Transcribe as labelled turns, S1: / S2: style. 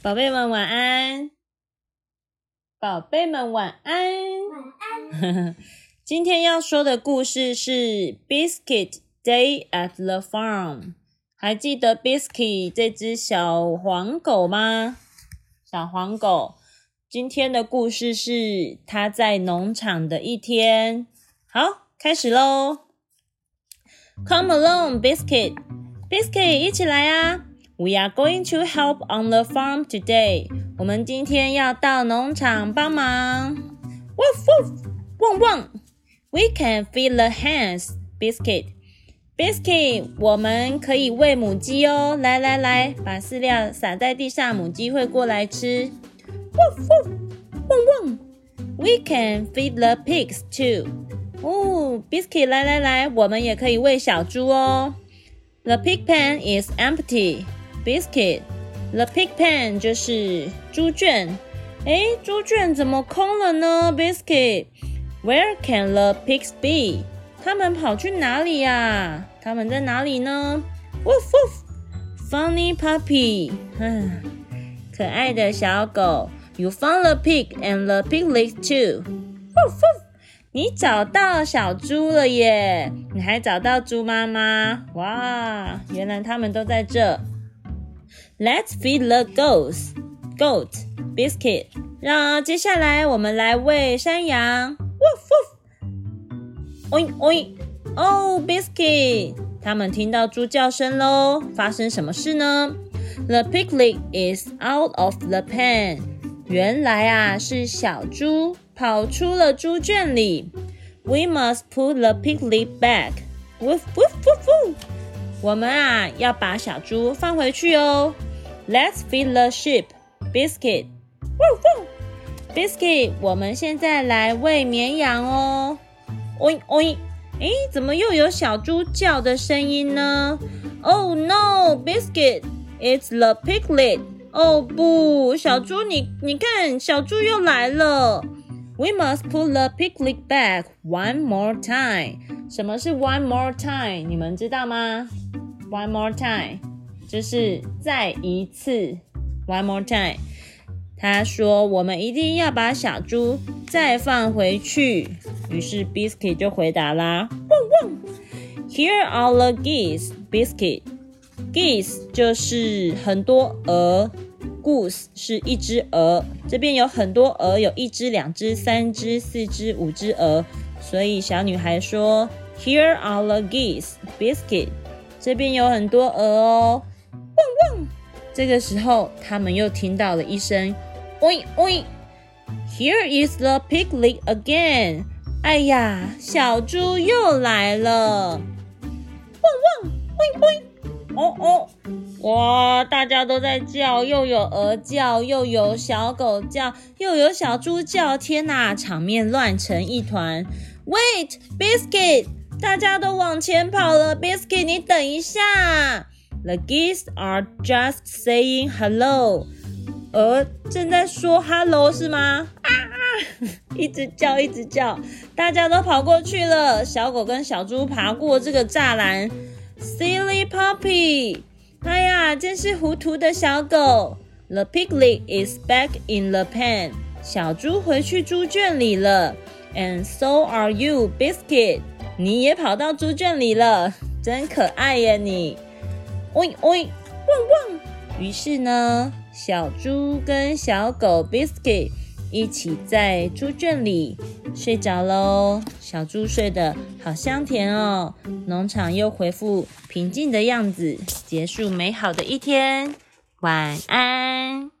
S1: 宝贝们晚安，宝贝们晚安。
S2: 晚安。
S1: 今天要说的故事是《Biscuit Day at the Farm》。还记得 Biscuit 这只小黄狗吗？小黄狗，今天的故事是它在农场的一天。好，开始喽！Come along, Biscuit. Biscuit，一起来啊 ！We are going to help on the farm today. 我们今天要到农场帮忙。Woof woof, 汪汪。We can feed the hens, biscuit. Biscuit，我们可以喂母鸡哦。来来来，把饲料撒在地上，母鸡会过来吃。Woof woof, 汪汪。We can feed the pigs too. 哦，Biscuit，来来来，我们也可以喂小猪哦。The pig pen is empty. Biscuit, the pig pen 就是猪圈。哎，猪圈怎么空了呢？Biscuit, where can the pigs be? 他们跑去哪里呀？他们在哪里呢？Woof woof, funny puppy，嗯，可爱的小狗。You found the pig and the piglet too. Woof woof，你找到小猪了耶！你还找到猪妈妈？哇，原来他们都在这。Let's feed the goats, goat, biscuit。让接下来我们来喂山羊。Woof woof。Oi oi.。Oh, biscuit。他们听到猪叫声喽。发生什么事呢？The piglet is out of the pen。原来啊，是小猪跑出了猪圈里。We must put the piglet back. Woof woof woof woof。我们啊，要把小猪放回去哦。Let's feed the sheep, biscuit. Woof woof. Biscuit，我们现在来喂绵羊哦。Oink oink。诶，怎么又有小猪叫的声音呢？Oh no, biscuit! It's the piglet. 哦不，小猪你你看，小猪又来了。We must put the piglet back one more time. 什么是 one more time？你们知道吗？One more time 就是再一次。One more time。他说：“我们一定要把小猪再放回去。”于是 Biscuit 就回答啦：“汪汪！Here are the geese, Biscuit. Geese 就是很多鹅，Goose 是一只鹅。这边有很多鹅，有一只、两只、三只、四只、五只鹅。所以小女孩说：“Here are the geese, Biscuit. 这边有很多鹅哦。”汪汪！这个时候，他们又听到了一声。Oi oi! Here is the piglet again. 哎呀，小猪又来了！汪汪！Oi oi! 哦哦！哇，大家都在叫，又有鹅叫，又有小狗叫，又有小猪叫。天哪，场面乱成一团。Wait, Biscuit！大家都往前跑了。Biscuit，你等一下。The geese are just saying hello. 鹅正在说 “hello” 是吗？啊！一直叫，一直叫，大家都跑过去了。小狗跟小猪爬过这个栅栏。Silly puppy！哎呀，真是糊涂的小狗。The piglet is back in the pen。小猪回去猪圈里了。And so are you, Biscuit。你也跑到猪圈里了，真可爱呀你。喂喂，汪汪！于是呢？小猪跟小狗 Biscuit 一起在猪圈里睡着喽。小猪睡得好香甜哦。农场又恢复平静的样子，结束美好的一天。晚安。